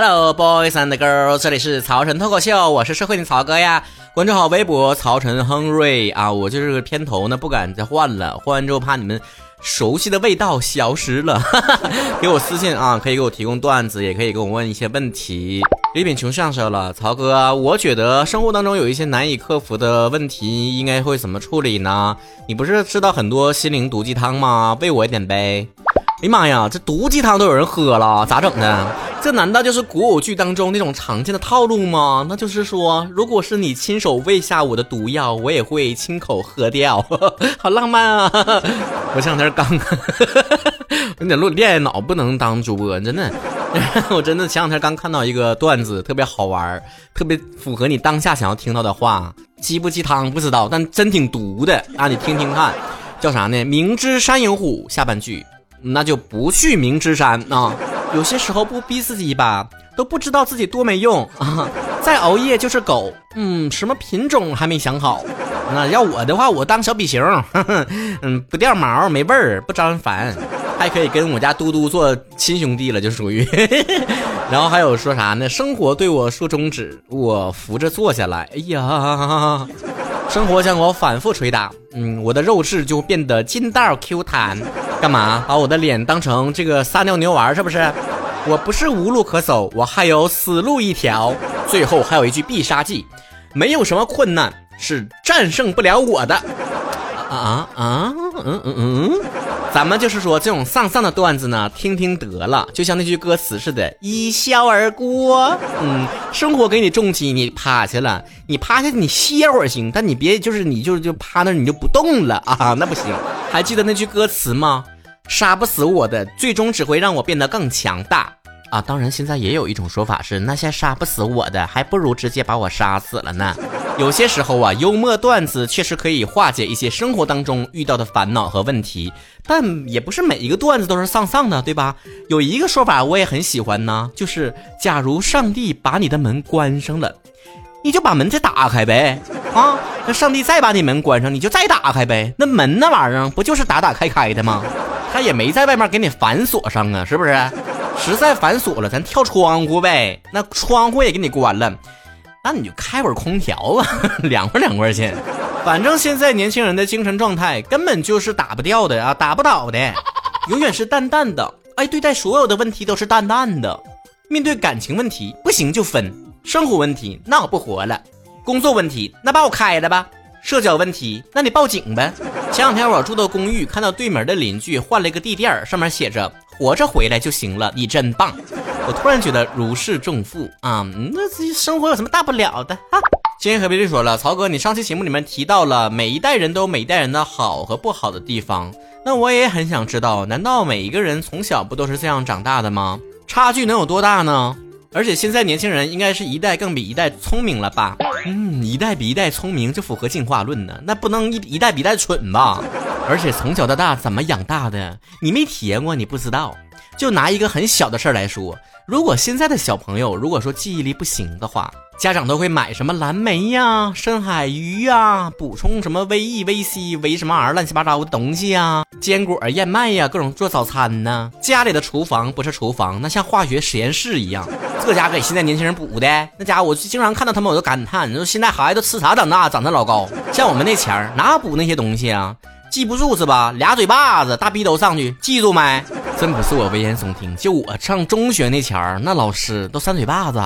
Hello boys and girls，这里是曹晨脱口秀，我是社会的曹哥呀。关注好微博曹晨亨瑞啊，我就是个片头呢，不敢再换了，换完之后怕你们熟悉的味道消失了。给我私信啊，可以给我提供段子，也可以给我问一些问题。李炳琼上手了，曹哥，我觉得生活当中有一些难以克服的问题，应该会怎么处理呢？你不是知道很多心灵毒鸡汤吗？喂我一点呗。哎呀妈呀，这毒鸡汤都有人喝了，咋整的？这难道就是古偶剧当中那种常见的套路吗？那就是说，如果是你亲手喂下我的毒药，我也会亲口喝掉，好浪漫啊！我前两天刚，有点录恋爱脑，不能当主播，真的，我真的前两天刚看到一个段子，特别好玩，特别符合你当下想要听到的话，鸡不鸡汤不知道，但真挺毒的啊！你听听看，叫啥呢？明知山有虎，下半句。那就不去明知山啊！有些时候不逼自己一把，都不知道自己多没用啊！再熬夜就是狗，嗯，什么品种还没想好。那要我的话，我当小比熊，嗯，不掉毛，没味儿，不招人烦，还可以跟我家嘟嘟做亲兄弟了，就属于。然后还有说啥呢？生活对我竖中指，我扶着坐下来。哎呀！生活将我反复捶打，嗯，我的肉质就变得筋道 Q 弹。干嘛把我的脸当成这个撒尿牛丸？是不是？我不是无路可走，我还有死路一条。最后还有一句必杀技：没有什么困难是战胜不了我的。啊啊，嗯嗯嗯。咱们就是说这种丧丧的段子呢，听听得了，就像那句歌词似的，一笑而过。嗯，生活给你重击，你趴下了，你趴下你歇会儿行，但你别就是你就是就趴那你就不动了啊，那不行。还记得那句歌词吗？杀不死我的，最终只会让我变得更强大。啊，当然，现在也有一种说法是，那些杀不死我的，还不如直接把我杀死了呢。有些时候啊，幽默段子确实可以化解一些生活当中遇到的烦恼和问题，但也不是每一个段子都是丧丧的，对吧？有一个说法我也很喜欢呢，就是假如上帝把你的门关上了，你就把门再打开呗。啊，那上帝再把你门关上，你就再打开呗。那门那玩意儿不就是打打开开的吗？他也没在外面给你反锁上啊，是不是？实在反锁了，咱跳窗户呗。那窗户也给你关了，那你就开会空调吧，凉快凉快去。反正现在年轻人的精神状态根本就是打不掉的啊，打不倒的，永远是淡淡的。哎，对待所有的问题都是淡淡的。面对感情问题，不行就分；生活问题，那我不活了；工作问题，那把我开了吧；社交问题，那你报警呗。前两天我住的公寓，看到对门的邻居换了一个地垫，上面写着。活着回来就行了，你真棒！我突然觉得如释重负啊，那自己生活有什么大不了的啊？今天和别人说了，曹哥，你上期节目里面提到了每一代人都有每一代人的好和不好的地方，那我也很想知道，难道每一个人从小不都是这样长大的吗？差距能有多大呢？而且现在年轻人应该是一代更比一代聪明了吧？嗯，一代比一代聪明，就符合进化论呢。那不能一一代比一代蠢吧？而且从小到大怎么养大的？你没体验过，你不知道。就拿一个很小的事儿来说，如果现在的小朋友如果说记忆力不行的话。家长都会买什么蓝莓呀、深海鱼呀，补充什么维 E、维 C、维什么玩意儿乱七八糟的东西呀，坚果、燕麦呀，各种做早餐呢。家里的厨房不是厨房，那像化学实验室一样。这家给现在年轻人补的，那家伙我经常看到他们，我都感叹，你说现在孩子都吃啥长大，长得老高。像我们那前儿哪补那些东西啊？记不住是吧？俩嘴巴子，大逼斗上去，记住没？真不是我危言耸听，就我上中学那前儿，那老师都扇嘴巴子。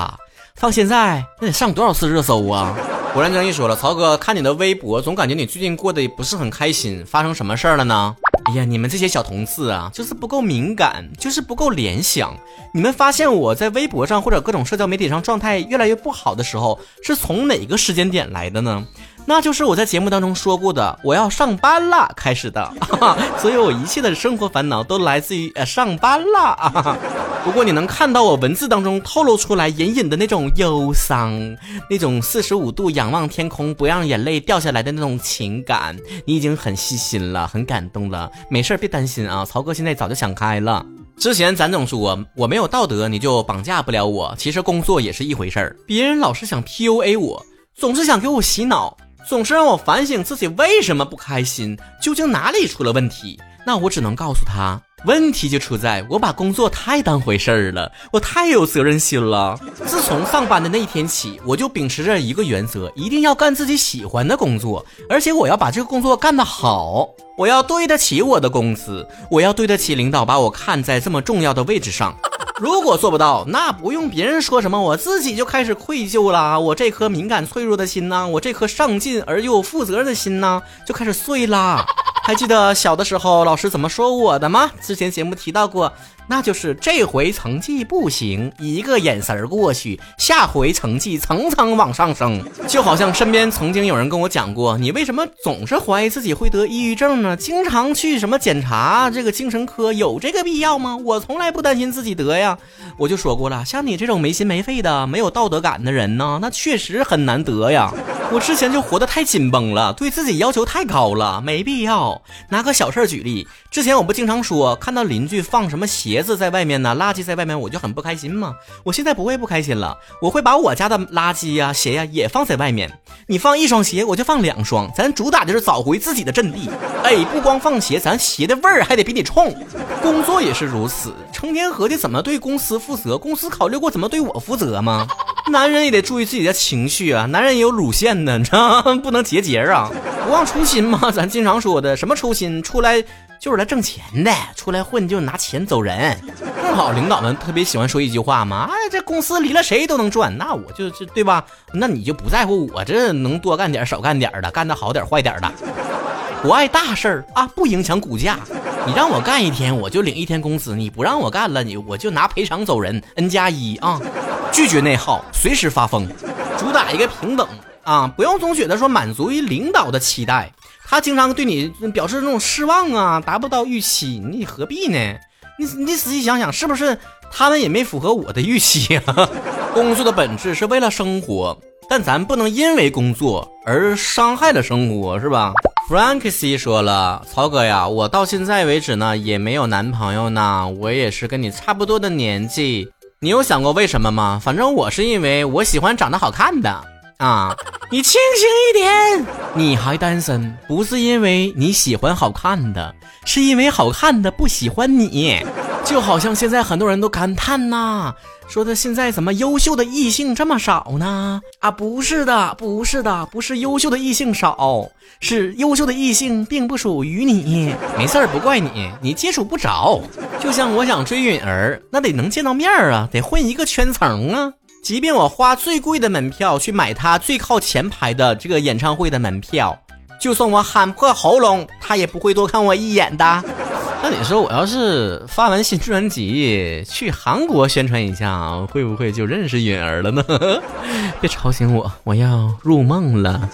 放现在那得上多少次热搜啊！果然，张毅说了，曹哥看你的微博，总感觉你最近过得不是很开心，发生什么事儿了呢？哎呀，你们这些小同事啊，就是不够敏感，就是不够联想。你们发现我在微博上或者各种社交媒体上状态越来越不好的时候，是从哪个时间点来的呢？那就是我在节目当中说过的，我要上班了开始的，所以我一切的生活烦恼都来自于呃上班了啊。不过你能看到我文字当中透露出来隐隐的那种忧伤，那种四十五度仰望天空不让眼泪掉下来的那种情感，你已经很细心了，很感动了。没事别担心啊，曹哥现在早就想开了。之前咱总说我没有道德，你就绑架不了我。其实工作也是一回事儿，别人老是想 PUA 我，总是想给我洗脑。总是让我反省自己为什么不开心，究竟哪里出了问题？那我只能告诉他，问题就出在我把工作太当回事儿了，我太有责任心了。自从上班的那一天起，我就秉持着一个原则，一定要干自己喜欢的工作，而且我要把这个工作干得好，我要对得起我的工资，我要对得起领导把我看在这么重要的位置上。如果做不到，那不用别人说什么，我自己就开始愧疚了。我这颗敏感脆弱的心呢，我这颗上进而又负责任的心呢，就开始碎啦。还记得小的时候老师怎么说我的吗？之前节目提到过。那就是这回成绩不行，一个眼神儿过去，下回成绩层层往上升。就好像身边曾经有人跟我讲过，你为什么总是怀疑自己会得抑郁症呢？经常去什么检查这个精神科，有这个必要吗？我从来不担心自己得呀。我就说过了，像你这种没心没肺的、没有道德感的人呢，那确实很难得呀。我之前就活得太紧绷了，对自己要求太高了，没必要。拿个小事儿举例，之前我不经常说，看到邻居放什么鞋。子在外面呢，垃圾在外面，我就很不开心吗。我现在不会不开心了，我会把我家的垃圾呀、鞋呀也放在外面。你放一双鞋，我就放两双。咱主打的是找回自己的阵地。哎，不光放鞋，咱鞋的味儿还得比你冲。工作也是如此，成天合计怎么对公司负责，公司考虑过怎么对我负责吗？男人也得注意自己的情绪啊，男人也有乳腺的，你知道吗？不能结节啊，不忘初心嘛。咱经常说的什么初心，出来。就是来挣钱的，出来混就拿钱走人。正好领导们特别喜欢说一句话嘛，哎，这公司离了谁都能赚，那我就就对吧？那你就不在乎我这能多干点少干点的，干的好点坏点的，不碍大事儿啊，不影响股价。你让我干一天，我就领一天工资；你不让我干了，你我就拿赔偿走人。N 加一啊，拒绝内耗，随时发疯，主打一个平等啊，不用总觉得说满足于领导的期待。他经常对你表示那种失望啊，达不到预期，你何必呢？你你仔细想想，是不是他们也没符合我的预期啊？工作的本质是为了生活，但咱不能因为工作而伤害了生活，是吧？Frankie 说了，曹哥呀，我到现在为止呢也没有男朋友呢，我也是跟你差不多的年纪，你有想过为什么吗？反正我是因为我喜欢长得好看的。啊，你清醒一点！你还单身，不是因为你喜欢好看的，是因为好看的不喜欢你。就好像现在很多人都感叹呐，说的现在怎么优秀的异性这么少呢？啊，不是的，不是的，不是优秀的异性少，是优秀的异性并不属于你。没事儿，不怪你，你接触不着。就像我想追允儿，那得能见到面儿啊，得混一个圈层啊。即便我花最贵的门票去买他最靠前排的这个演唱会的门票，就算我喊破喉咙，他也不会多看我一眼的。那你说我要是发完新专辑去韩国宣传一下，会不会就认识允儿了呢？别吵醒我，我要入梦了。